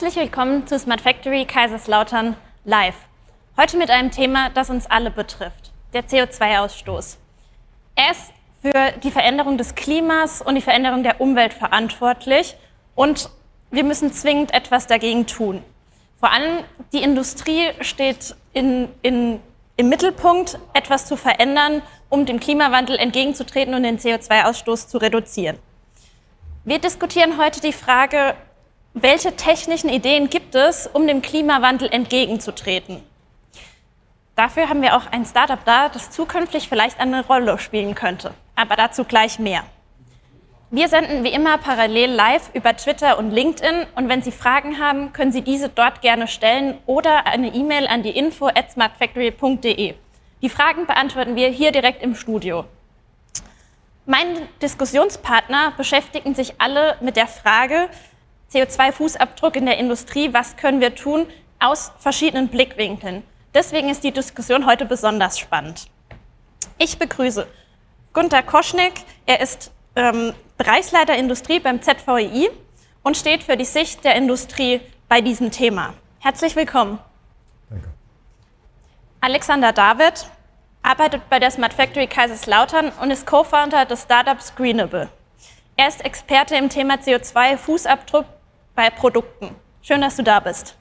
Herzlich willkommen zu Smart Factory Kaiserslautern live. Heute mit einem Thema, das uns alle betrifft, der CO2-Ausstoß. Er ist für die Veränderung des Klimas und die Veränderung der Umwelt verantwortlich und wir müssen zwingend etwas dagegen tun. Vor allem die Industrie steht in, in, im Mittelpunkt, etwas zu verändern, um dem Klimawandel entgegenzutreten und den CO2-Ausstoß zu reduzieren. Wir diskutieren heute die Frage, welche technischen Ideen gibt es, um dem Klimawandel entgegenzutreten? Dafür haben wir auch ein Startup da, das zukünftig vielleicht eine Rolle spielen könnte. Aber dazu gleich mehr. Wir senden wie immer parallel live über Twitter und LinkedIn und wenn Sie Fragen haben, können Sie diese dort gerne stellen oder eine E-Mail an die info at smartfactory.de. Die Fragen beantworten wir hier direkt im Studio. Meine Diskussionspartner beschäftigen sich alle mit der Frage CO2-Fußabdruck in der Industrie, was können wir tun, aus verschiedenen Blickwinkeln. Deswegen ist die Diskussion heute besonders spannend. Ich begrüße Gunter Koschnick. Er ist ähm, Bereichsleiter Industrie beim ZVEI und steht für die Sicht der Industrie bei diesem Thema. Herzlich willkommen. Danke. Alexander David arbeitet bei der Smart Factory Kaiserslautern und ist Co-Founder des Startups Greenable. Er ist Experte im Thema CO2-Fußabdruck bei Produkten. Schön, dass du da bist.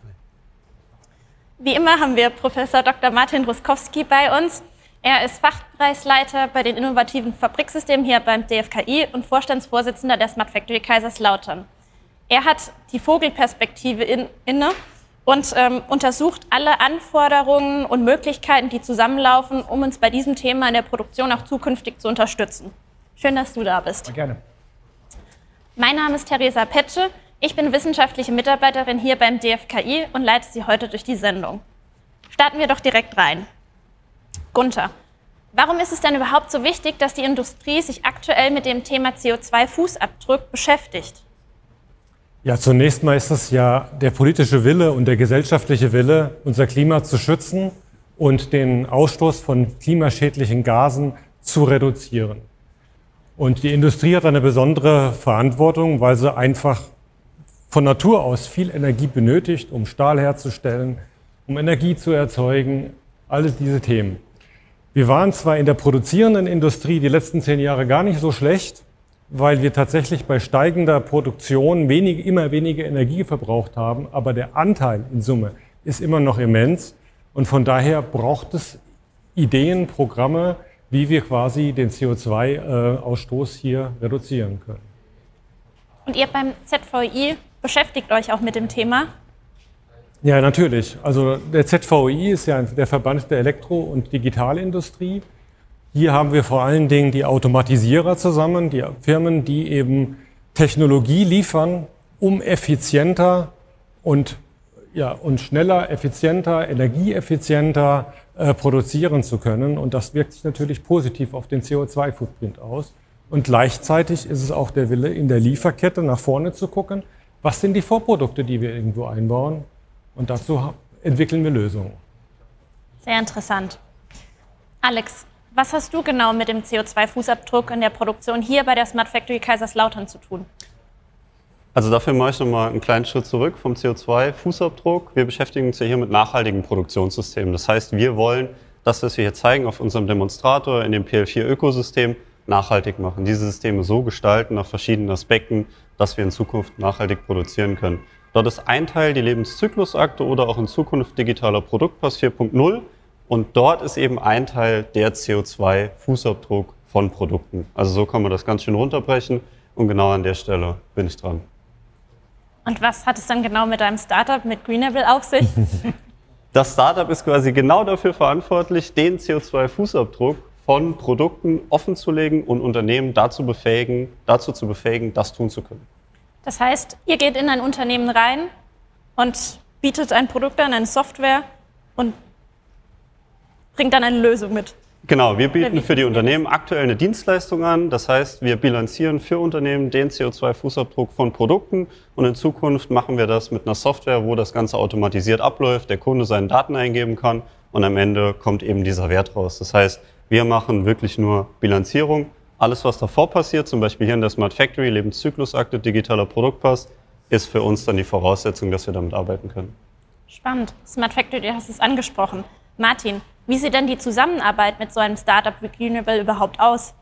Wie immer haben wir Professor Dr. Martin Ruskowski bei uns. Er ist Fachbereichsleiter bei den innovativen Fabriksystemen hier beim DFKI und Vorstandsvorsitzender der Smart Factory Kaiserslautern. Er hat die Vogelperspektive in, inne und ähm, untersucht alle Anforderungen und Möglichkeiten, die zusammenlaufen, um uns bei diesem Thema in der Produktion auch zukünftig zu unterstützen. Schön, dass du da bist. Gerne. Mein Name ist Theresa Petsche. Ich bin wissenschaftliche Mitarbeiterin hier beim DFKI und leite Sie heute durch die Sendung. Starten wir doch direkt rein. Gunther, warum ist es denn überhaupt so wichtig, dass die Industrie sich aktuell mit dem Thema CO2-Fußabdruck beschäftigt? Ja, zunächst mal ist es ja der politische Wille und der gesellschaftliche Wille, unser Klima zu schützen und den Ausstoß von klimaschädlichen Gasen zu reduzieren. Und die Industrie hat eine besondere Verantwortung, weil sie einfach von Natur aus viel Energie benötigt, um Stahl herzustellen, um Energie zu erzeugen, alles diese Themen. Wir waren zwar in der produzierenden Industrie die letzten zehn Jahre gar nicht so schlecht, weil wir tatsächlich bei steigender Produktion wenig, immer weniger Energie verbraucht haben, aber der Anteil in Summe ist immer noch immens und von daher braucht es Ideen, Programme, wie wir quasi den CO2-Ausstoß hier reduzieren können. Und ihr beim ZVI beschäftigt euch auch mit dem Thema? Ja, natürlich. Also der ZVI ist ja der Verband der Elektro- und Digitalindustrie. Hier haben wir vor allen Dingen die Automatisierer zusammen, die Firmen, die eben Technologie liefern, um effizienter und, ja, und schneller, effizienter, energieeffizienter äh, produzieren zu können. Und das wirkt sich natürlich positiv auf den CO2-Footprint aus. Und gleichzeitig ist es auch der Wille, in der Lieferkette nach vorne zu gucken. Was sind die Vorprodukte, die wir irgendwo einbauen? Und dazu entwickeln wir Lösungen. Sehr interessant. Alex, was hast du genau mit dem CO2-Fußabdruck in der Produktion hier bei der Smart Factory Kaiserslautern zu tun? Also dafür mache ich nochmal einen kleinen Schritt zurück vom CO2-Fußabdruck. Wir beschäftigen uns ja hier mit nachhaltigen Produktionssystemen. Das heißt, wir wollen das, was wir hier zeigen auf unserem Demonstrator in dem PL4-Ökosystem, nachhaltig machen. Diese Systeme so gestalten nach verschiedenen Aspekten, dass wir in Zukunft nachhaltig produzieren können. Dort ist ein Teil die Lebenszyklusakte oder auch in Zukunft digitaler Produktpass 4.0 und dort ist eben ein Teil der CO2-Fußabdruck von Produkten. Also so kann man das ganz schön runterbrechen und genau an der Stelle bin ich dran. Und was hat es dann genau mit deinem Startup, mit Greenable auf sich? Das Startup ist quasi genau dafür verantwortlich, den CO2-Fußabdruck von Produkten offenzulegen und Unternehmen dazu, befähigen, dazu zu befähigen, das tun zu können. Das heißt, ihr geht in ein Unternehmen rein und bietet ein Produkt an, eine Software und bringt dann eine Lösung mit. Genau, wir bieten für die Unternehmen aktuell eine Dienstleistung an. Das heißt, wir bilanzieren für Unternehmen den CO2-Fußabdruck von Produkten und in Zukunft machen wir das mit einer Software, wo das Ganze automatisiert abläuft, der Kunde seine Daten eingeben kann und am Ende kommt eben dieser Wert raus. Das heißt, wir machen wirklich nur Bilanzierung alles, was davor passiert, zum Beispiel hier in der Smart Factory, Lebenszyklusakte, digitaler Produktpass, ist für uns dann die Voraussetzung, dass wir damit arbeiten können. Spannend. Smart Factory, du hast es angesprochen. Martin, wie sieht denn die Zusammenarbeit mit so einem Startup wie Greenable überhaupt aus?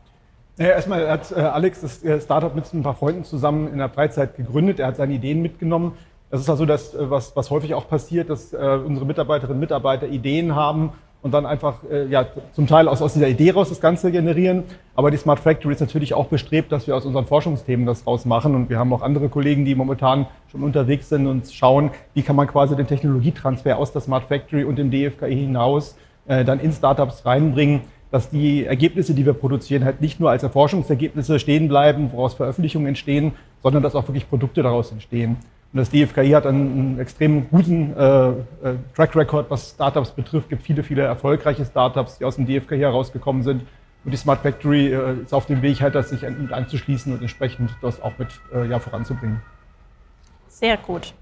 Ja, erstmal hat äh, Alex das äh, Startup mit ein paar Freunden zusammen in der Freizeit gegründet. Er hat seine Ideen mitgenommen. Das ist also das, äh, was, was häufig auch passiert, dass unsere Mitarbeiterinnen und Mitarbeiter Ideen haben und dann einfach äh, ja, zum Teil aus, aus dieser Idee raus das Ganze generieren. Aber die Smart Factory ist natürlich auch bestrebt, dass wir aus unseren Forschungsthemen das raus machen. Und wir haben auch andere Kollegen, die momentan schon unterwegs sind und schauen, wie kann man quasi den Technologietransfer aus der Smart Factory und dem DFKI hinaus äh, dann in Startups reinbringen dass die Ergebnisse, die wir produzieren, halt nicht nur als Erforschungsergebnisse stehen bleiben, woraus Veröffentlichungen entstehen, sondern dass auch wirklich Produkte daraus entstehen. Und das DFKI hat einen, einen extrem guten äh, äh, Track Record, was Startups betrifft. Es gibt viele, viele erfolgreiche Startups, die aus dem DFKI herausgekommen sind. Und die Smart Factory äh, ist auf dem Weg, halt, das sich mit anzuschließen und entsprechend das auch mit äh, ja, voranzubringen. Sehr gut.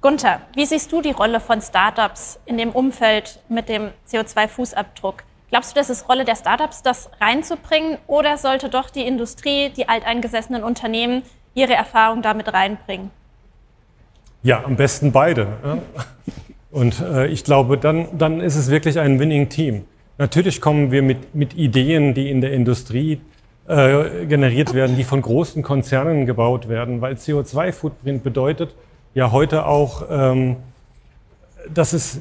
Gunther, wie siehst du die Rolle von Startups in dem Umfeld mit dem CO2-Fußabdruck? Glaubst du, das ist Rolle der Startups, das reinzubringen? Oder sollte doch die Industrie, die alteingesessenen Unternehmen ihre Erfahrung damit reinbringen? Ja, am besten beide. Und äh, ich glaube, dann, dann ist es wirklich ein Winning-Team. Natürlich kommen wir mit, mit Ideen, die in der Industrie äh, generiert werden, die von großen Konzernen gebaut werden, weil CO2-Footprint bedeutet ja heute auch, ähm, dass es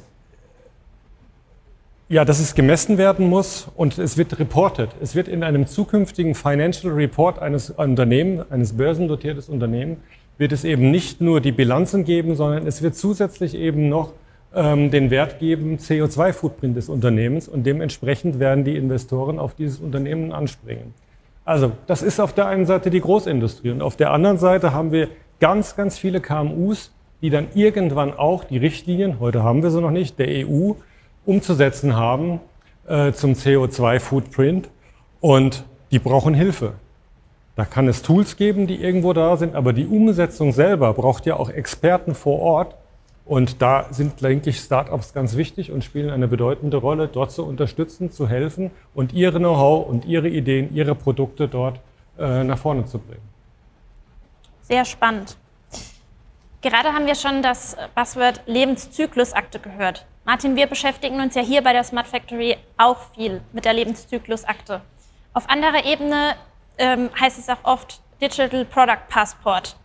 ja, dass es gemessen werden muss und es wird reported. Es wird in einem zukünftigen Financial Report eines Unternehmens, eines börsendotiertes Unternehmens, wird es eben nicht nur die Bilanzen geben, sondern es wird zusätzlich eben noch ähm, den Wert geben, CO2-Footprint des Unternehmens und dementsprechend werden die Investoren auf dieses Unternehmen anspringen. Also das ist auf der einen Seite die Großindustrie und auf der anderen Seite haben wir ganz, ganz viele KMUs, die dann irgendwann auch die Richtlinien, heute haben wir sie noch nicht, der EU, umzusetzen haben äh, zum CO2-Footprint und die brauchen Hilfe. Da kann es Tools geben, die irgendwo da sind, aber die Umsetzung selber braucht ja auch Experten vor Ort. Und da sind, denke ich, Startups ganz wichtig und spielen eine bedeutende Rolle, dort zu unterstützen, zu helfen und ihre Know-how und ihre Ideen, ihre Produkte dort äh, nach vorne zu bringen. Sehr spannend. Gerade haben wir schon das Buzzword Lebenszyklusakte gehört. Martin, wir beschäftigen uns ja hier bei der Smart Factory auch viel mit der Lebenszyklusakte. Auf anderer Ebene ähm, heißt es auch oft Digital Product Passport.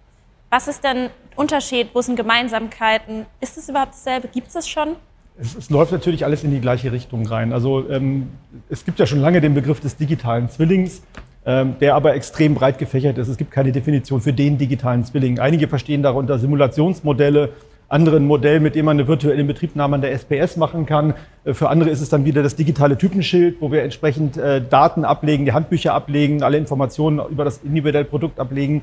Was ist denn Unterschied? Wo sind Gemeinsamkeiten? Ist es überhaupt dasselbe? Gibt es es schon? Es, es, läuft natürlich alles in die gleiche Richtung rein. Also ähm, es gibt ja schon lange den Begriff des digitalen Zwillings, ähm, der aber extrem breit gefächert ist. Es gibt keine Definition für den digitalen Zwilling. Einige verstehen darunter Simulationsmodelle, anderen Modell, mit dem man eine virtuelle Betriebnahme an der SPS machen kann. Äh, für andere ist es dann wieder das digitale Typenschild, wo wir entsprechend äh, Daten ablegen, die Handbücher ablegen, alle Informationen über das individuelle Produkt ablegen.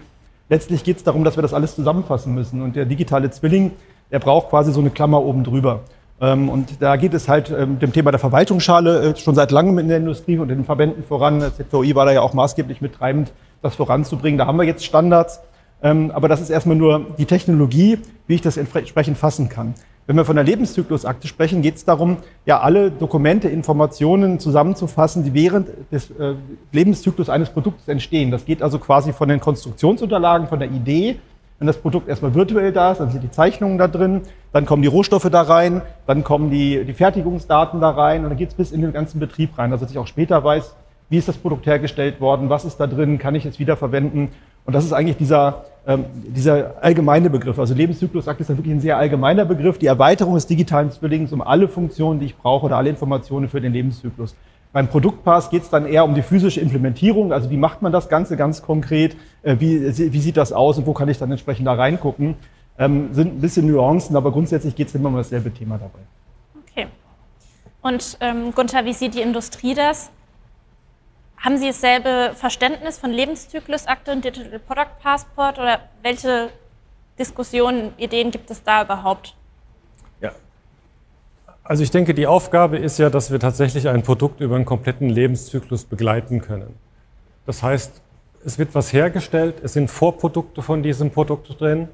Letztlich geht es darum, dass wir das alles zusammenfassen müssen. Und der digitale Zwilling, der braucht quasi so eine Klammer oben drüber. Ähm, und da geht es halt ähm, dem Thema der Verwaltungsschale äh, schon seit langem in der Industrie und in den Verbänden voran. ZVI war da ja auch maßgeblich mittreibend, das voranzubringen. Da haben wir jetzt Standards. Ähm, aber das ist erstmal nur die Technologie, wie ich das entsprechend fassen kann. Wenn wir von der Lebenszyklusakte sprechen, geht es darum, ja alle Dokumente, Informationen zusammenzufassen, die während des äh, Lebenszyklus eines Produkts entstehen. Das geht also quasi von den Konstruktionsunterlagen, von der Idee, wenn das Produkt erstmal virtuell da ist, dann sind die Zeichnungen da drin, dann kommen die Rohstoffe da rein, dann kommen die, die Fertigungsdaten da rein und dann geht es bis in den ganzen Betrieb rein, dass ich auch später weiß, wie ist das Produkt hergestellt worden, was ist da drin, kann ich es wiederverwenden und das ist eigentlich dieser, ähm, dieser allgemeine Begriff. Also Lebenszyklusakt ist dann wirklich ein sehr allgemeiner Begriff. Die Erweiterung des digitalen Zwillings um alle Funktionen, die ich brauche oder alle Informationen für den Lebenszyklus. Beim Produktpass geht es dann eher um die physische Implementierung. Also wie macht man das Ganze ganz konkret? Äh, wie, wie sieht das aus und wo kann ich dann entsprechend da reingucken? Ähm, sind ein bisschen Nuancen, aber grundsätzlich geht es immer um dasselbe Thema dabei. Okay. Und ähm, Gunther, wie sieht die Industrie das? Haben Sie dasselbe Verständnis von Lebenszyklusakte und Digital Product Passport oder welche Diskussionen, Ideen gibt es da überhaupt? Ja. Also ich denke, die Aufgabe ist ja, dass wir tatsächlich ein Produkt über einen kompletten Lebenszyklus begleiten können. Das heißt, es wird was hergestellt, es sind Vorprodukte von diesem Produkt drin.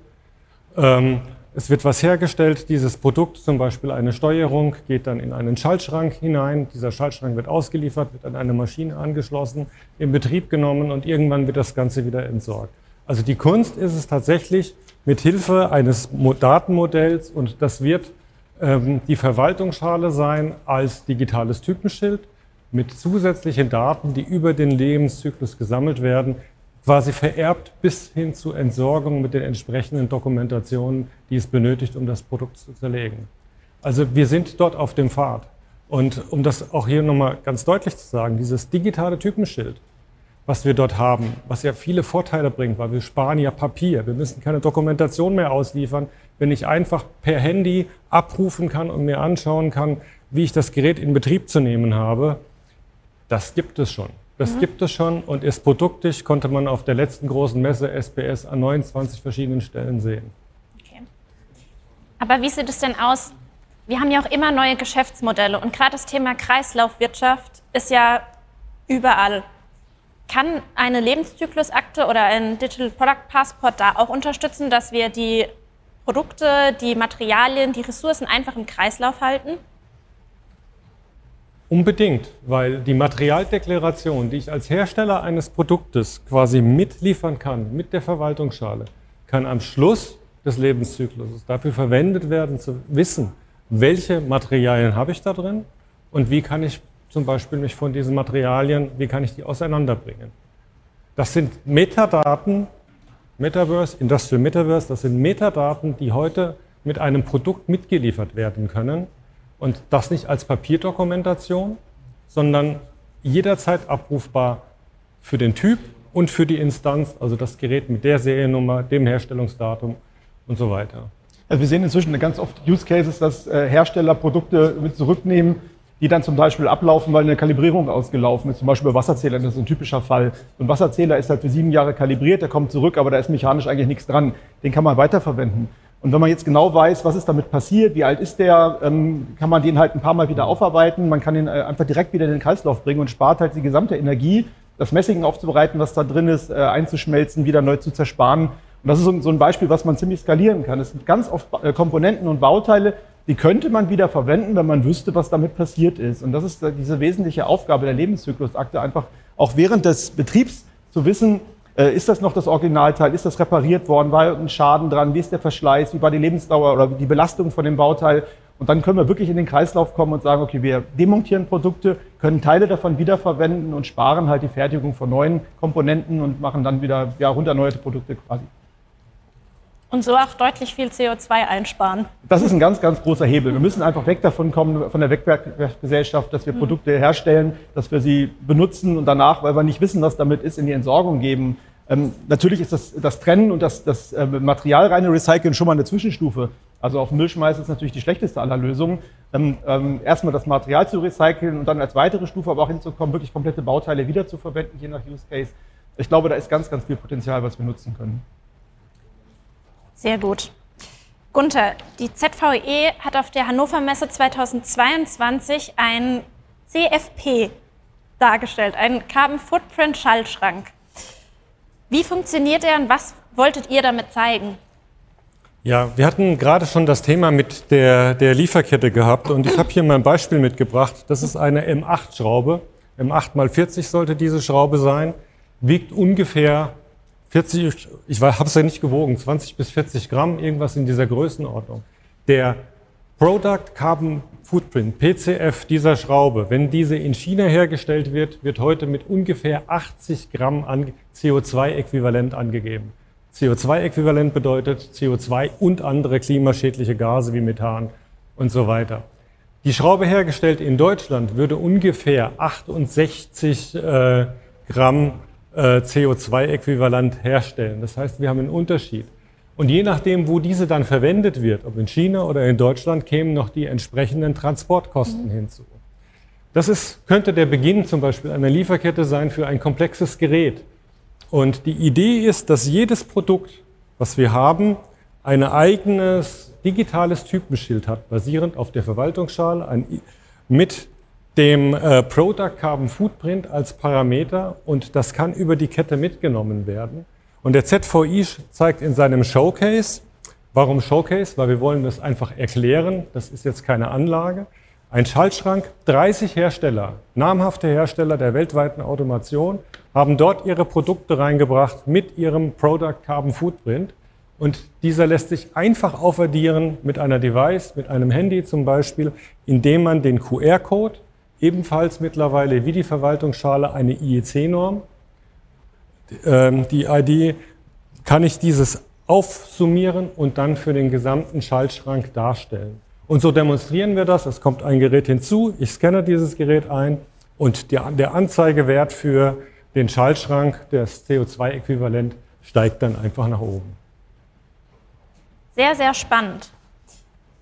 Ähm, es wird was hergestellt, dieses Produkt, zum Beispiel eine Steuerung, geht dann in einen Schaltschrank hinein. Dieser Schaltschrank wird ausgeliefert, wird an eine Maschine angeschlossen, in Betrieb genommen und irgendwann wird das Ganze wieder entsorgt. Also die Kunst ist es tatsächlich, mit Hilfe eines Datenmodells, und das wird ähm, die Verwaltungsschale sein als digitales Typenschild mit zusätzlichen Daten, die über den Lebenszyklus gesammelt werden, quasi vererbt bis hin zur Entsorgung mit den entsprechenden Dokumentationen, die es benötigt, um das Produkt zu zerlegen. Also wir sind dort auf dem Pfad. Und um das auch hier nochmal ganz deutlich zu sagen, dieses digitale Typenschild, was wir dort haben, was ja viele Vorteile bringt, weil wir sparen ja Papier. Wir müssen keine Dokumentation mehr ausliefern, wenn ich einfach per Handy abrufen kann und mir anschauen kann, wie ich das Gerät in Betrieb zu nehmen habe. Das gibt es schon. Das mhm. gibt es schon und ist produktisch, konnte man auf der letzten großen Messe SPS an 29 verschiedenen Stellen sehen. Okay. Aber wie sieht es denn aus? Wir haben ja auch immer neue Geschäftsmodelle und gerade das Thema Kreislaufwirtschaft ist ja überall. Kann eine Lebenszyklusakte oder ein Digital Product Passport da auch unterstützen, dass wir die Produkte, die Materialien, die Ressourcen einfach im Kreislauf halten? Unbedingt, weil die Materialdeklaration, die ich als Hersteller eines Produktes quasi mitliefern kann, mit der Verwaltungsschale, kann am Schluss des Lebenszyklus dafür verwendet werden, zu wissen, welche Materialien habe ich da drin und wie kann ich zum Beispiel mich von diesen Materialien, wie kann ich die auseinanderbringen. Das sind Metadaten, Metaverse, Industrial Metaverse, das sind Metadaten, die heute mit einem Produkt mitgeliefert werden können. Und das nicht als Papierdokumentation, sondern jederzeit abrufbar für den Typ und für die Instanz, also das Gerät mit der Seriennummer, dem Herstellungsdatum und so weiter. Also wir sehen inzwischen ganz oft Use Cases, dass äh, Hersteller Produkte mit zurücknehmen, die dann zum Beispiel ablaufen, weil eine Kalibrierung ausgelaufen ist. Zum Beispiel bei Wasserzählern, das ist ein typischer Fall. Ein Wasserzähler ist halt für sieben Jahre kalibriert, der kommt zurück, aber da ist mechanisch eigentlich nichts dran. Den kann man weiterverwenden. Und wenn man jetzt genau weiß, was ist damit passiert, wie alt ist der, ähm, kann man den halt ein paar Mal wieder aufarbeiten. Man kann den äh, einfach direkt wieder in den Kreislauf bringen und spart halt die gesamte Energie, das Messing aufzubereiten, was da drin ist, äh, einzuschmelzen, wieder neu zu zersparen. Und das ist so ein Beispiel, was man ziemlich skalieren kann. Es sind ganz oft äh, Komponenten und Bauteile, die könnte man wieder verwenden, wenn man wüsste, was damit passiert ist. Und das ist diese wesentliche Aufgabe der Lebenszyklusakte, einfach auch während des Betriebs zu wissen, ist das noch das Originalteil, ist das repariert worden, war ein Schaden dran, wie ist der Verschleiß, wie war die Lebensdauer oder die Belastung von dem Bauteil. Und dann können wir wirklich in den Kreislauf kommen und sagen, okay, wir demontieren Produkte, können Teile davon wiederverwenden und sparen halt die Fertigung von neuen Komponenten und machen dann wieder ja, runterneuerte Produkte quasi. Und so auch deutlich viel CO2 einsparen. Das ist ein ganz, ganz großer Hebel. Wir müssen einfach weg davon kommen, von der Wegwerfgesellschaft, dass wir Produkte herstellen, dass wir sie benutzen und danach, weil wir nicht wissen, was damit ist, in die Entsorgung geben. Ähm, natürlich ist das, das Trennen und das, das äh, materialreine Recyceln schon mal eine Zwischenstufe. Also auf Müll schmeißen ist natürlich die schlechteste aller Lösungen. Ähm, ähm, erstmal das Material zu recyceln und dann als weitere Stufe aber auch hinzukommen, wirklich komplette Bauteile wiederzuverwenden, je nach Use Case. Ich glaube, da ist ganz, ganz viel Potenzial, was wir nutzen können. Sehr gut. Gunther, die ZVE hat auf der Hannover Messe 2022 ein CFP dargestellt, einen Carbon Footprint Schallschrank. Wie funktioniert er und was wolltet ihr damit zeigen? Ja, wir hatten gerade schon das Thema mit der, der Lieferkette gehabt und ich habe hier mal ein Beispiel mitgebracht. Das ist eine M8-Schraube. M8 mal 40 sollte diese Schraube sein, wiegt ungefähr 40, ich habe es ja nicht gewogen, 20 bis 40 Gramm, irgendwas in dieser Größenordnung. Der Product Carbon Footprint, PCF dieser Schraube, wenn diese in China hergestellt wird, wird heute mit ungefähr 80 Gramm CO2-Äquivalent angegeben. CO2-Äquivalent bedeutet CO2 und andere klimaschädliche Gase wie Methan und so weiter. Die Schraube hergestellt in Deutschland würde ungefähr 68 äh, Gramm äh, CO2-Äquivalent herstellen. Das heißt, wir haben einen Unterschied. Und je nachdem, wo diese dann verwendet wird, ob in China oder in Deutschland, kämen noch die entsprechenden Transportkosten mhm. hinzu. Das ist, könnte der Beginn zum Beispiel einer Lieferkette sein für ein komplexes Gerät. Und die Idee ist, dass jedes Produkt, was wir haben, ein eigenes digitales Typenschild hat, basierend auf der Verwaltungsschale, ein, mit dem äh, Product Carbon Footprint als Parameter und das kann über die Kette mitgenommen werden. Und der ZVI zeigt in seinem Showcase, warum Showcase? Weil wir wollen das einfach erklären. Das ist jetzt keine Anlage. Ein Schaltschrank, 30 Hersteller, namhafte Hersteller der weltweiten Automation haben dort ihre Produkte reingebracht mit ihrem Product Carbon Footprint. Und dieser lässt sich einfach aufaddieren mit einer Device, mit einem Handy zum Beispiel, indem man den QR-Code, ebenfalls mittlerweile wie die Verwaltungsschale eine IEC-Norm, ähm, die ID, kann ich dieses aufsummieren und dann für den gesamten Schaltschrank darstellen. Und so demonstrieren wir das. Es kommt ein Gerät hinzu, ich scanne dieses Gerät ein und der, der Anzeigewert für den Schaltschrank, das CO2-Äquivalent, steigt dann einfach nach oben. Sehr, sehr spannend.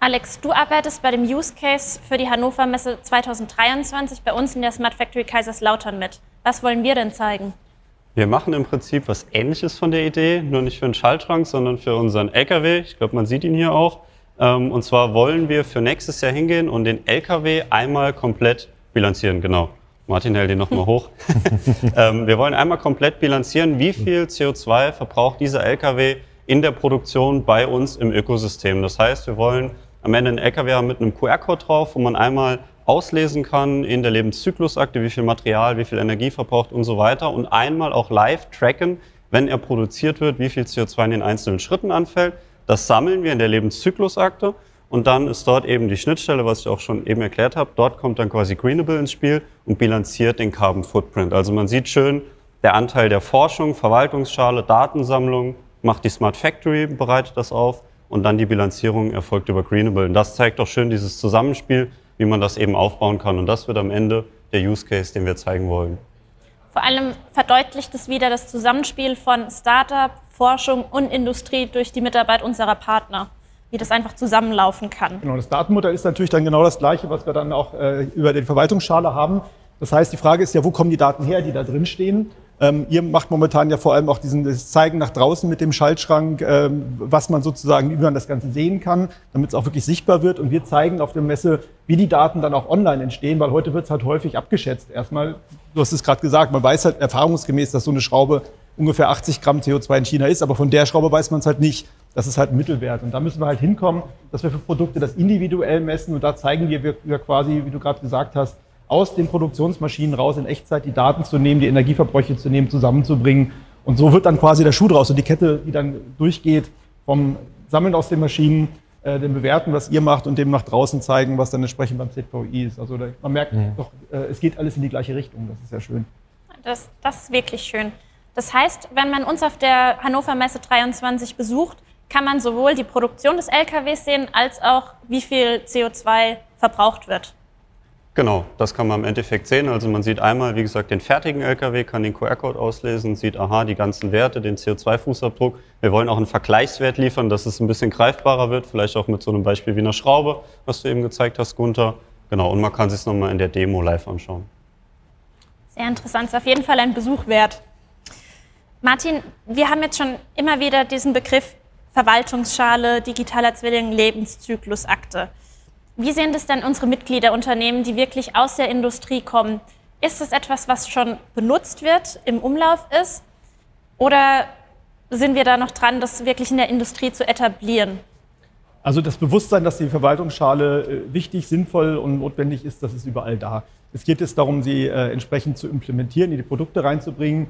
Alex, du arbeitest bei dem Use Case für die Hannover Messe 2023 bei uns in der Smart Factory Kaiserslautern mit. Was wollen wir denn zeigen? Wir machen im Prinzip was Ähnliches von der Idee, nur nicht für den Schaltschrank, sondern für unseren LKW. Ich glaube, man sieht ihn hier auch. Ähm, und zwar wollen wir für nächstes Jahr hingehen und den LKW einmal komplett bilanzieren. Genau. Martin hält den nochmal hoch. Ähm, wir wollen einmal komplett bilanzieren, wie viel CO2 verbraucht dieser LKW in der Produktion bei uns im Ökosystem. Das heißt, wir wollen am Ende einen LKW haben mit einem QR-Code drauf, wo man einmal auslesen kann in der Lebenszyklusakte, wie viel Material, wie viel Energie verbraucht und so weiter und einmal auch live tracken, wenn er produziert wird, wie viel CO2 in den einzelnen Schritten anfällt. Das sammeln wir in der Lebenszyklusakte und dann ist dort eben die Schnittstelle, was ich auch schon eben erklärt habe. Dort kommt dann quasi Greenable ins Spiel und bilanziert den Carbon Footprint. Also man sieht schön, der Anteil der Forschung, Verwaltungsschale, Datensammlung macht die Smart Factory, bereitet das auf und dann die Bilanzierung erfolgt über Greenable. Und das zeigt auch schön dieses Zusammenspiel wie man das eben aufbauen kann. Und das wird am Ende der Use Case, den wir zeigen wollen. Vor allem verdeutlicht es wieder das Zusammenspiel von Startup, Forschung und Industrie durch die Mitarbeit unserer Partner, wie das einfach zusammenlaufen kann. Genau, das Datenmodell ist natürlich dann genau das gleiche, was wir dann auch äh, über die Verwaltungsschale haben. Das heißt, die Frage ist ja, wo kommen die Daten her, die da drin stehen? Ähm, ihr macht momentan ja vor allem auch diesen das Zeigen nach draußen mit dem Schaltschrank, ähm, was man sozusagen, wie man das Ganze sehen kann, damit es auch wirklich sichtbar wird. Und wir zeigen auf der Messe, wie die Daten dann auch online entstehen, weil heute wird es halt häufig abgeschätzt. Erstmal, du hast es gerade gesagt, man weiß halt erfahrungsgemäß, dass so eine Schraube ungefähr 80 Gramm CO2 in China ist, aber von der Schraube weiß man es halt nicht. Das ist halt ein Mittelwert. Und da müssen wir halt hinkommen, dass wir für Produkte das individuell messen. Und da zeigen wir, wir quasi, wie du gerade gesagt hast, aus den Produktionsmaschinen raus in Echtzeit die Daten zu nehmen, die Energieverbräuche zu nehmen, zusammenzubringen. Und so wird dann quasi der Schuh draus und die Kette, die dann durchgeht vom Sammeln aus den Maschinen, äh, dem Bewerten, was ihr macht und dem nach draußen zeigen, was dann entsprechend beim ZVI ist. Also da, man merkt mhm. doch, äh, es geht alles in die gleiche Richtung. Das ist sehr schön. Das, das ist wirklich schön. Das heißt, wenn man uns auf der Hannover Messe 23 besucht, kann man sowohl die Produktion des LKWs sehen, als auch wie viel CO2 verbraucht wird. Genau, das kann man im Endeffekt sehen. Also man sieht einmal, wie gesagt, den fertigen LKW, kann den QR-Code auslesen, sieht, aha, die ganzen Werte, den CO2-Fußabdruck. Wir wollen auch einen Vergleichswert liefern, dass es ein bisschen greifbarer wird, vielleicht auch mit so einem Beispiel wie einer Schraube, was du eben gezeigt hast, Gunther. Genau, und man kann sich es nochmal in der Demo live anschauen. Sehr interessant, ist auf jeden Fall ein Besuch wert. Martin, wir haben jetzt schon immer wieder diesen Begriff Verwaltungsschale, digitaler Zwilling, Lebenszyklusakte. Wie sehen das denn unsere Mitgliederunternehmen, die wirklich aus der Industrie kommen? Ist das etwas, was schon benutzt wird, im Umlauf ist? Oder sind wir da noch dran, das wirklich in der Industrie zu etablieren? Also das Bewusstsein, dass die Verwaltungsschale äh, wichtig, sinnvoll und notwendig ist, das ist überall da. Es geht jetzt darum, sie äh, entsprechend zu implementieren, in die Produkte reinzubringen.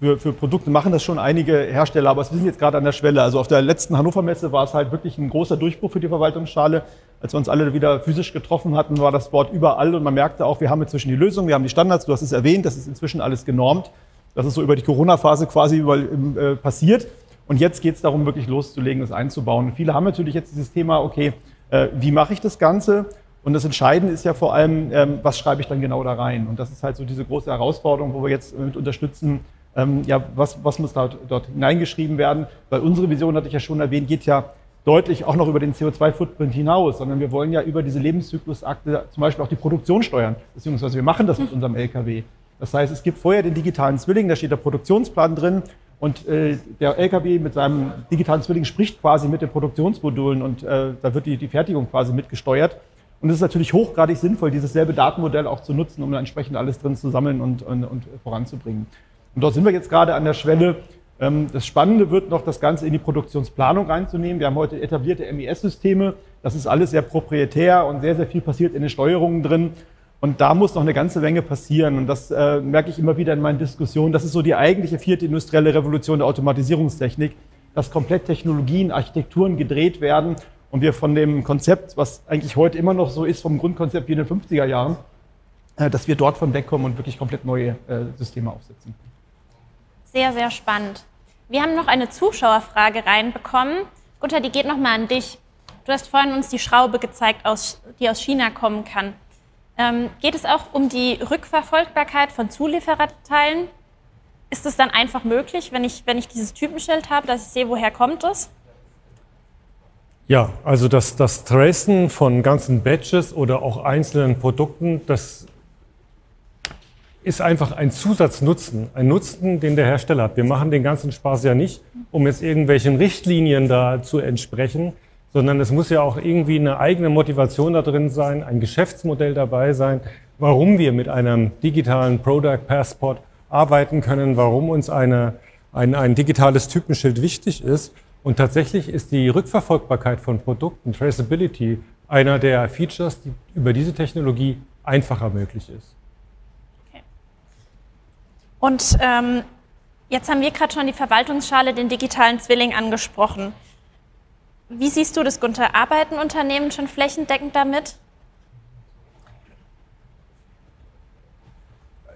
Für, für Produkte machen das schon einige Hersteller, aber wir sind jetzt gerade an der Schwelle. Also auf der letzten Hannover Messe war es halt wirklich ein großer Durchbruch für die Verwaltungsschale. Als wir uns alle wieder physisch getroffen hatten, war das Wort überall und man merkte auch, wir haben inzwischen die Lösung, wir haben die Standards, du hast es erwähnt, das ist inzwischen alles genormt. Das ist so über die Corona-Phase quasi äh, passiert. Und jetzt geht es darum, wirklich loszulegen, das einzubauen. Und viele haben natürlich jetzt dieses Thema, okay, äh, wie mache ich das Ganze? Und das Entscheidende ist ja vor allem, ähm, was schreibe ich dann genau da rein? Und das ist halt so diese große Herausforderung, wo wir jetzt mit unterstützen, ähm, ja, was, was muss da dort hineingeschrieben werden? Weil unsere Vision, hatte ich ja schon erwähnt, geht ja deutlich auch noch über den CO2-Footprint hinaus, sondern wir wollen ja über diese Lebenszyklusakte zum Beispiel auch die Produktion steuern, beziehungsweise wir machen das mit unserem LKW. Das heißt, es gibt vorher den digitalen Zwilling, da steht der Produktionsplan drin und äh, der LKW mit seinem digitalen Zwilling spricht quasi mit den Produktionsmodulen und äh, da wird die, die Fertigung quasi mitgesteuert. Und es ist natürlich hochgradig sinnvoll, dieses selbe Datenmodell auch zu nutzen, um entsprechend alles drin zu sammeln und, und, und voranzubringen. Und dort sind wir jetzt gerade an der Schwelle. Ähm, das Spannende wird noch, das Ganze in die Produktionsplanung reinzunehmen. Wir haben heute etablierte MES-Systeme. Das ist alles sehr proprietär und sehr, sehr viel passiert in den Steuerungen drin. Und da muss noch eine ganze Menge passieren. Und das äh, merke ich immer wieder in meinen Diskussionen. Das ist so die eigentliche vierte industrielle Revolution der Automatisierungstechnik, dass komplett Technologien, Architekturen gedreht werden und wir von dem Konzept, was eigentlich heute immer noch so ist, vom Grundkonzept wie in den 50er Jahren, äh, dass wir dort von wegkommen und wirklich komplett neue äh, Systeme aufsetzen. Sehr, sehr spannend. Wir haben noch eine Zuschauerfrage reinbekommen. Gunther, die geht nochmal an dich. Du hast vorhin uns die Schraube gezeigt, die aus China kommen kann. Ähm, geht es auch um die Rückverfolgbarkeit von Zuliefererteilen? Ist es dann einfach möglich, wenn ich, wenn ich dieses Typenschild habe, dass ich sehe, woher kommt es? Ja, also das, das Tracen von ganzen Batches oder auch einzelnen Produkten, das ist einfach ein Zusatznutzen, ein Nutzen, den der Hersteller hat. Wir machen den ganzen Spaß ja nicht, um jetzt irgendwelchen Richtlinien da zu entsprechen, sondern es muss ja auch irgendwie eine eigene Motivation da drin sein, ein Geschäftsmodell dabei sein, warum wir mit einem digitalen Product Passport arbeiten können, warum uns eine, ein, ein digitales Typenschild wichtig ist. Und tatsächlich ist die Rückverfolgbarkeit von Produkten, Traceability, einer der Features, die über diese Technologie einfacher möglich ist. Und ähm, jetzt haben wir gerade schon die Verwaltungsschale, den digitalen Zwilling angesprochen. Wie siehst du das, Gunther? Arbeiten Unternehmen schon flächendeckend damit?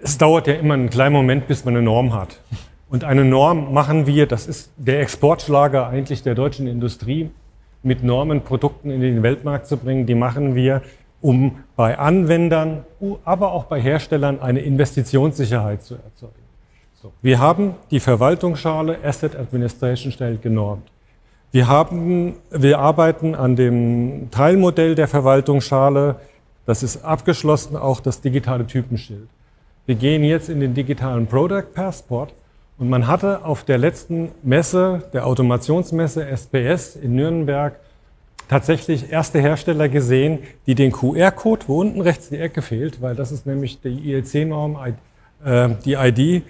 Es dauert ja immer einen kleinen Moment, bis man eine Norm hat. Und eine Norm machen wir, das ist der Exportschlager eigentlich der deutschen Industrie, mit Normen Produkten in den Weltmarkt zu bringen. Die machen wir, um bei Anwendern, aber auch bei Herstellern eine Investitionssicherheit zu erzeugen. So. Wir haben die Verwaltungsschale Asset Administration Style genormt. Wir, haben, wir arbeiten an dem Teilmodell der Verwaltungsschale. Das ist abgeschlossen, auch das digitale Typenschild. Wir gehen jetzt in den digitalen Product Passport und man hatte auf der letzten Messe, der Automationsmesse SPS in Nürnberg, tatsächlich erste Hersteller gesehen, die den QR-Code, wo unten rechts die Ecke fehlt, weil das ist nämlich die IEC-Norm, äh, die ID,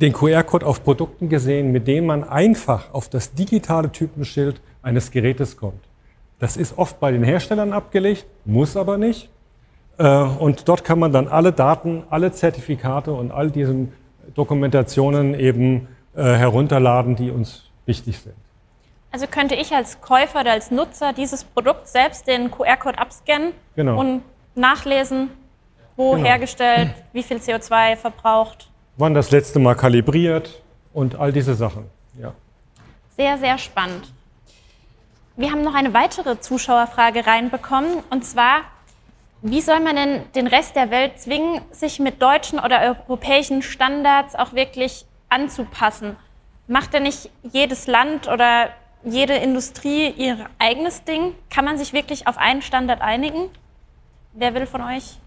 den QR-Code auf Produkten gesehen, mit denen man einfach auf das digitale Typenschild eines Gerätes kommt. Das ist oft bei den Herstellern abgelegt, muss aber nicht. Äh, und dort kann man dann alle Daten, alle Zertifikate und all diese Dokumentationen eben äh, herunterladen, die uns wichtig sind. Also könnte ich als Käufer oder als Nutzer dieses Produkt selbst den QR-Code abscannen genau. und nachlesen, wo genau. hergestellt, wie viel CO2 verbraucht wann das letzte Mal kalibriert und all diese Sachen. Ja. Sehr, sehr spannend. Wir haben noch eine weitere Zuschauerfrage reinbekommen und zwar, wie soll man denn den Rest der Welt zwingen, sich mit deutschen oder europäischen Standards auch wirklich anzupassen? Macht denn nicht jedes Land oder jede Industrie ihr eigenes Ding? Kann man sich wirklich auf einen Standard einigen? Wer will von euch?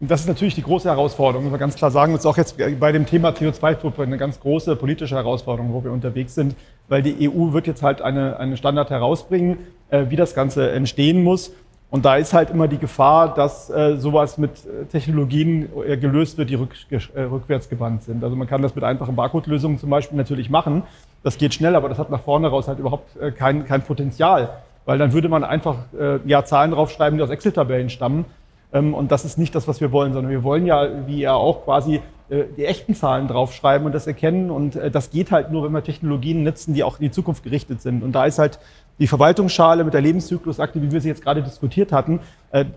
Das ist natürlich die große Herausforderung, muss man ganz klar sagen. Das ist auch jetzt bei dem Thema CO2-Footprint eine ganz große politische Herausforderung, wo wir unterwegs sind, weil die EU wird jetzt halt eine, einen Standard herausbringen, äh, wie das Ganze entstehen muss. Und da ist halt immer die Gefahr, dass äh, sowas mit äh, Technologien äh, gelöst wird, die rück, äh, rückwärts gewandt sind. Also man kann das mit einfachen Barcode-Lösungen zum Beispiel natürlich machen. Das geht schnell, aber das hat nach vorne raus halt überhaupt äh, kein, kein Potenzial. Weil dann würde man einfach äh, ja, Zahlen draufschreiben, die aus Excel-Tabellen stammen. Ähm, und das ist nicht das, was wir wollen, sondern wir wollen ja, wie ihr auch quasi äh, die echten Zahlen draufschreiben und das erkennen. Und das geht halt nur, wenn wir Technologien nutzen, die auch in die Zukunft gerichtet sind. Und da ist halt die Verwaltungsschale mit der Lebenszyklusakte, wie wir sie jetzt gerade diskutiert hatten,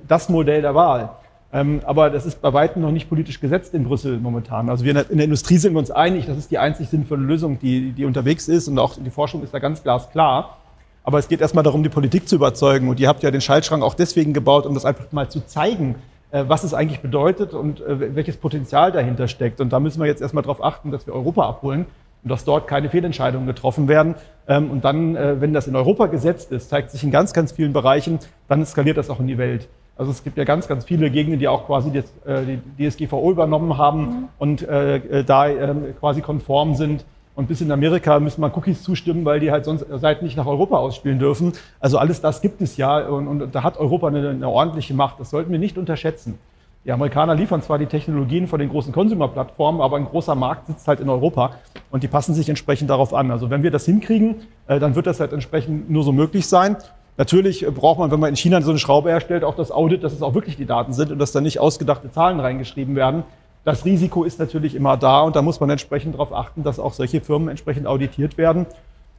das Modell der Wahl. Ähm, aber das ist bei weitem noch nicht politisch gesetzt in Brüssel momentan. Also wir in der Industrie sind wir uns einig, das ist die einzig sinnvolle Lösung, die, die unterwegs ist. Und auch die Forschung ist da ganz glasklar. Aber es geht erstmal darum, die Politik zu überzeugen. Und ihr habt ja den Schaltschrank auch deswegen gebaut, um das einfach mal zu zeigen, äh, was es eigentlich bedeutet und äh, welches Potenzial dahinter steckt. Und da müssen wir jetzt erstmal darauf achten, dass wir Europa abholen und dass dort keine Fehlentscheidungen getroffen werden. Ähm, und dann, äh, wenn das in Europa gesetzt ist, zeigt sich in ganz, ganz vielen Bereichen, dann skaliert das auch in die Welt. Also es gibt ja ganz, ganz viele Gegenden, die auch quasi die DSGVO übernommen haben mhm. und da ähm, quasi konform sind. Und bis in Amerika müssen man Cookies zustimmen, weil die halt sonst seit nicht nach Europa ausspielen dürfen. Also alles das gibt es ja und, und da hat Europa eine, eine, ordentliche Macht. Das sollten wir nicht unterschätzen. Die Amerikaner liefern zwar die Technologien von den großen Consumer-Plattformen, aber ein großer Markt sitzt halt in Europa und die passen sich entsprechend darauf an. Also wenn wir das hinkriegen, äh, dann wird das halt entsprechend nur so möglich sein. Natürlich braucht man, wenn man in China so eine Schraube herstellt, auch das Audit, dass es auch wirklich die Daten sind und dass da nicht ausgedachte Zahlen reingeschrieben werden. Das Risiko ist natürlich immer da und da muss man entsprechend darauf achten, dass auch solche Firmen entsprechend auditiert werden.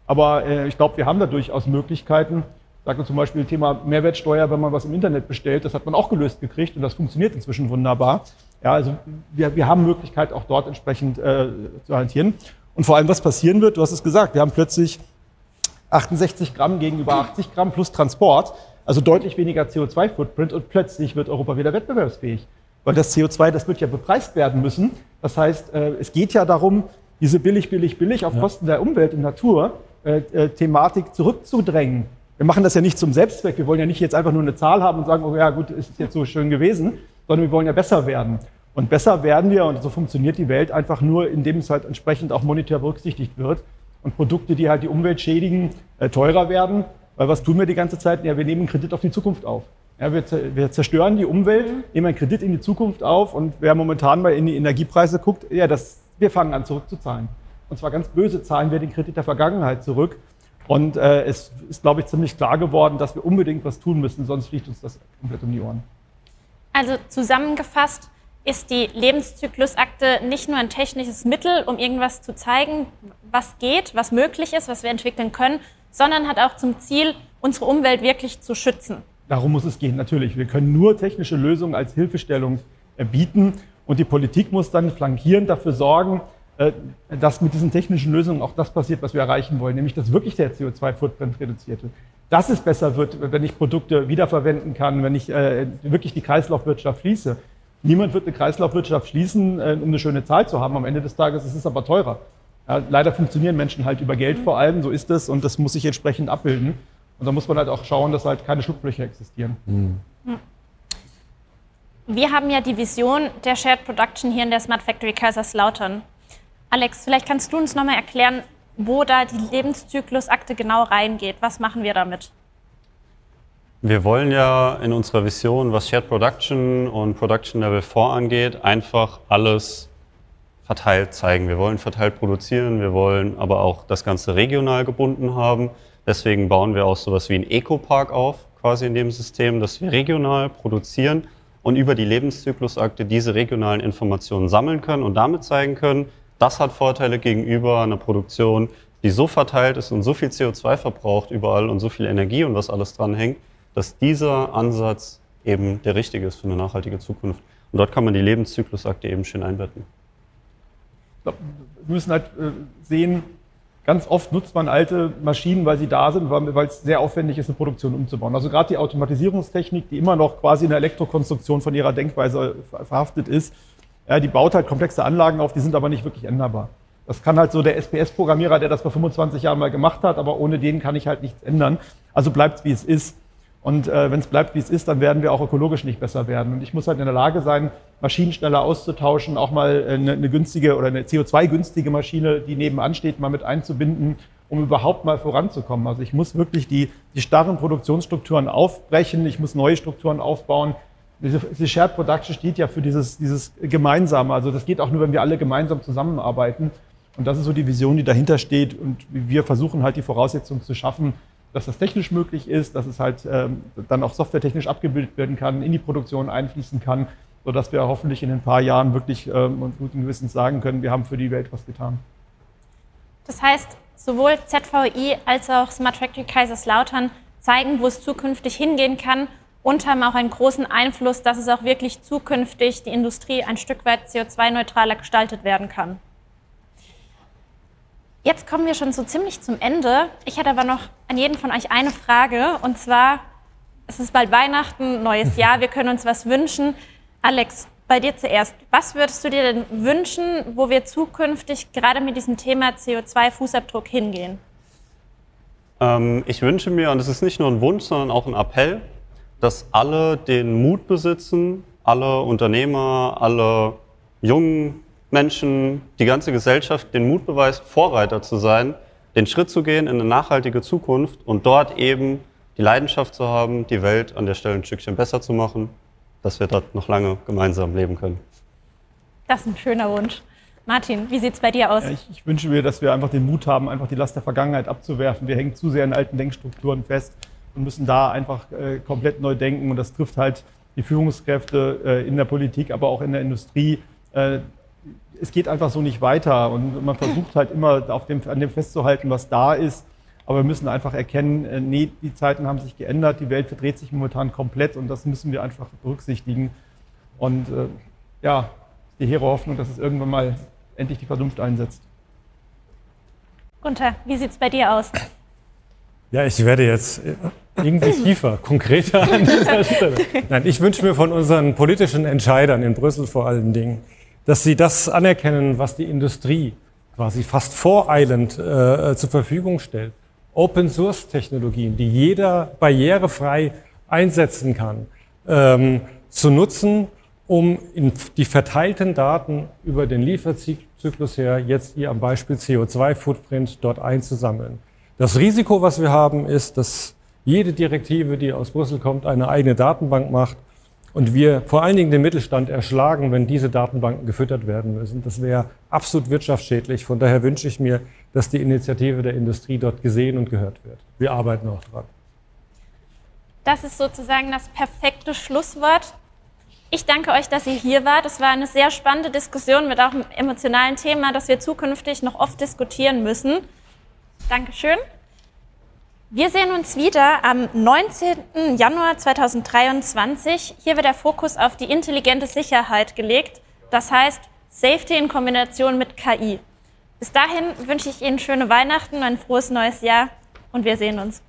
Aber äh, ich glaube, wir haben da durchaus Möglichkeiten. Sage zum Beispiel Thema Mehrwertsteuer, wenn man was im Internet bestellt, das hat man auch gelöst gekriegt und das funktioniert inzwischen wunderbar. Ja, also wir, wir haben Möglichkeit, auch dort entsprechend äh, zu hantieren. Und vor allem, was passieren wird, du hast es gesagt, wir haben plötzlich 68 Gramm gegenüber 80 Gramm plus Transport, also deutlich weniger CO2-Footprint und plötzlich wird Europa wieder wettbewerbsfähig. Weil das CO2, das wird ja bepreist werden müssen. Das heißt, äh, es geht ja darum, diese billig, billig, billig auf Kosten der Umwelt und Natur äh, äh, Thematik zurückzudrängen. Wir machen das ja nicht zum Selbstzweck. Wir wollen ja nicht jetzt einfach nur eine Zahl haben und sagen, oh ja, gut, ist jetzt so schön gewesen, sondern wir wollen ja besser werden. Und besser werden wir, und so funktioniert die Welt einfach nur, indem es halt entsprechend auch monetär berücksichtigt wird und Produkte, die halt die Umwelt schädigen, äh, teurer werden. Weil was tun wir die ganze Zeit? Ja, wir nehmen einen Kredit auf die Zukunft auf. Ja, wir, wir zerstören die Umwelt, nehmen einen Kredit in die Zukunft auf und wer momentan mal in die Energiepreise guckt, ja, das, wir fangen an zurückzuzahlen. Und zwar ganz böse zahlen wir den Kredit der Vergangenheit zurück. Und äh, es ist, glaube ich, ziemlich klar geworden, dass wir unbedingt was tun müssen, sonst fliegt uns das komplett um die Ohren. Also zusammengefasst ist die Lebenszyklusakte nicht nur ein technisches Mittel, um irgendwas zu zeigen, was geht, was möglich ist, was wir entwickeln können, sondern hat auch zum Ziel, unsere Umwelt wirklich zu schützen. Darum muss es gehen, natürlich. Wir können nur technische Lösungen als Hilfestellung bieten und die Politik muss dann flankierend dafür sorgen, äh, dass mit diesen technischen Lösungen auch das passiert, was wir erreichen wollen, nämlich dass wirklich der CO2-Footprint reduziert wird. Dass es besser wird, wenn ich Produkte wiederverwenden kann, wenn ich äh, wirklich die Kreislaufwirtschaft schließe. Niemand wird eine Kreislaufwirtschaft schließen, äh, um eine schöne Zahl zu haben. Am Ende des Tages ist es aber teurer. Ja, leider funktionieren Menschen halt über Geld vor allem, so ist es, und das muss sich entsprechend abbilden. Und da muss man halt auch schauen, dass halt keine Schlupflöcher existieren. Mhm. Wir haben ja die Vision der Shared Production hier in der Smart Factory Kaiserslautern. Alex, vielleicht kannst du uns nochmal erklären, wo da die Lebenszyklusakte genau reingeht. Was machen wir damit? Wir wollen ja in unserer Vision, was Shared Production und Production Level 4 angeht, einfach alles verteilt zeigen. Wir wollen verteilt produzieren, wir wollen aber auch das Ganze regional gebunden haben. Deswegen bauen wir auch sowas wie einen Eco-Park auf, quasi in dem System, dass wir regional produzieren und über die Lebenszyklusakte diese regionalen Informationen sammeln können und damit zeigen können, das hat Vorteile gegenüber einer Produktion, die so verteilt ist und so viel CO2 verbraucht überall und so viel Energie und was alles dran hängt, dass dieser Ansatz eben der richtige ist für eine nachhaltige Zukunft. Und dort kann man die Lebenszyklusakte eben schön einbetten. Wir müssen halt äh, sehen, ganz oft nutzt man alte Maschinen, weil sie da sind, weil es sehr aufwendig ist, eine Produktion umzubauen. Also gerade die Automatisierungstechnik, die immer noch quasi in der Elektrokonstruktion von ihrer Denkweise verhaftet ist, die baut halt komplexe Anlagen auf, die sind aber nicht wirklich änderbar. Das kann halt so der SPS-Programmierer, der das vor 25 Jahren mal gemacht hat, aber ohne den kann ich halt nichts ändern. Also bleibt es, wie es ist. Und äh, wenn es bleibt, wie es ist, dann werden wir auch ökologisch nicht besser werden. Und ich muss halt in der Lage sein, Maschinen schneller auszutauschen, auch mal eine, eine günstige oder eine CO2-günstige Maschine, die nebenan steht, mal mit einzubinden, um überhaupt mal voranzukommen. Also ich muss wirklich die, die starren Produktionsstrukturen aufbrechen, ich muss neue Strukturen aufbauen, diese, diese Shared Production steht ja für dieses, dieses Gemeinsame. Also das geht auch nur, wenn wir alle gemeinsam zusammenarbeiten. Und das ist so die Vision, die dahinter steht. Und wir versuchen halt die Voraussetzungen zu schaffen, dass das technisch möglich ist, dass es halt ähm, dann auch softwaretechnisch abgebildet werden kann, in die Produktion einfließen kann, sodass wir hoffentlich in ein paar Jahren wirklich ähm, und guten Gewissens sagen können, wir haben für die Welt was getan. Das heißt, sowohl ZVI als auch Smart Factory Kaiserslautern zeigen, wo es zukünftig hingehen kann und haben auch einen großen Einfluss, dass es auch wirklich zukünftig die Industrie ein Stück weit CO2-neutraler gestaltet werden kann. Jetzt kommen wir schon so ziemlich zum Ende. Ich hätte aber noch an jeden von euch eine Frage und zwar, es ist bald Weihnachten, neues Jahr, wir können uns was wünschen. Alex, bei dir zuerst. Was würdest du dir denn wünschen, wo wir zukünftig gerade mit diesem Thema CO2-Fußabdruck hingehen? Ähm, ich wünsche mir, und es ist nicht nur ein Wunsch, sondern auch ein Appell, dass alle den Mut besitzen, alle Unternehmer, alle jungen Menschen, die ganze Gesellschaft den Mut beweist, Vorreiter zu sein, den Schritt zu gehen in eine nachhaltige Zukunft und dort eben die Leidenschaft zu haben, die Welt an der Stelle ein Stückchen besser zu machen, dass wir dort noch lange gemeinsam leben können. Das ist ein schöner Wunsch. Martin, wie sieht es bei dir aus? Ja, ich, ich, wünsche mir, dass wir einfach den Mut haben, einfach die Last der Vergangenheit abzuwerfen. Wir hängen zu sehr in alten Denkstrukturen fest und müssen da einfach äh, komplett neu denken. Und das trifft halt die Führungskräfte äh, in der Politik, aber auch in der Industrie. Äh, es geht einfach so nicht weiter. Und man versucht halt immer auf dem, an dem festzuhalten, was da ist. Aber wir müssen einfach erkennen, äh, nee, die Zeiten haben sich geändert, die Welt verdreht sich momentan komplett und das müssen wir einfach berücksichtigen. Und äh, ja, die hehre Hoffnung, dass es irgendwann mal endlich die Vernunft einsetzt. Gunther, wie sieht es bei dir aus? Ja, ich werde jetzt äh, irgendwie tiefer, konkreter an dieser Stelle. Nein, ich wünsche mir von unseren politischen Entscheidern in Brüssel vor allen Dingen, dass sie das anerkennen, was die Industrie quasi fast voreilend äh, zur Verfügung stellt. Open Source Technologien, die jeder barrierefrei einsetzen kann, ähm, zu nutzen, um die verteilten Daten über den Lieferzyklus her jetzt hier am Beispiel CO2-Footprint dort einzusammeln. Das Risiko, was wir haben, ist, dass jede Direktive, die aus Brüssel kommt, eine eigene Datenbank macht und wir vor allen Dingen den Mittelstand erschlagen, wenn diese Datenbanken gefüttert werden müssen. Das wäre absolut wirtschaftsschädlich. Von daher wünsche ich mir, dass die Initiative der Industrie dort gesehen und gehört wird. Wir arbeiten auch dran. Das ist sozusagen das perfekte Schlusswort. Ich danke euch, dass ihr hier wart. Es war eine sehr spannende Diskussion mit auch einem emotionalen Thema, das wir zukünftig noch oft diskutieren müssen. Dankeschön. Wir sehen uns wieder am 19. Januar 2023. Hier wird der Fokus auf die intelligente Sicherheit gelegt. Das heißt Safety in Kombination mit KI. Bis dahin wünsche ich Ihnen schöne Weihnachten, ein frohes neues Jahr und wir sehen uns.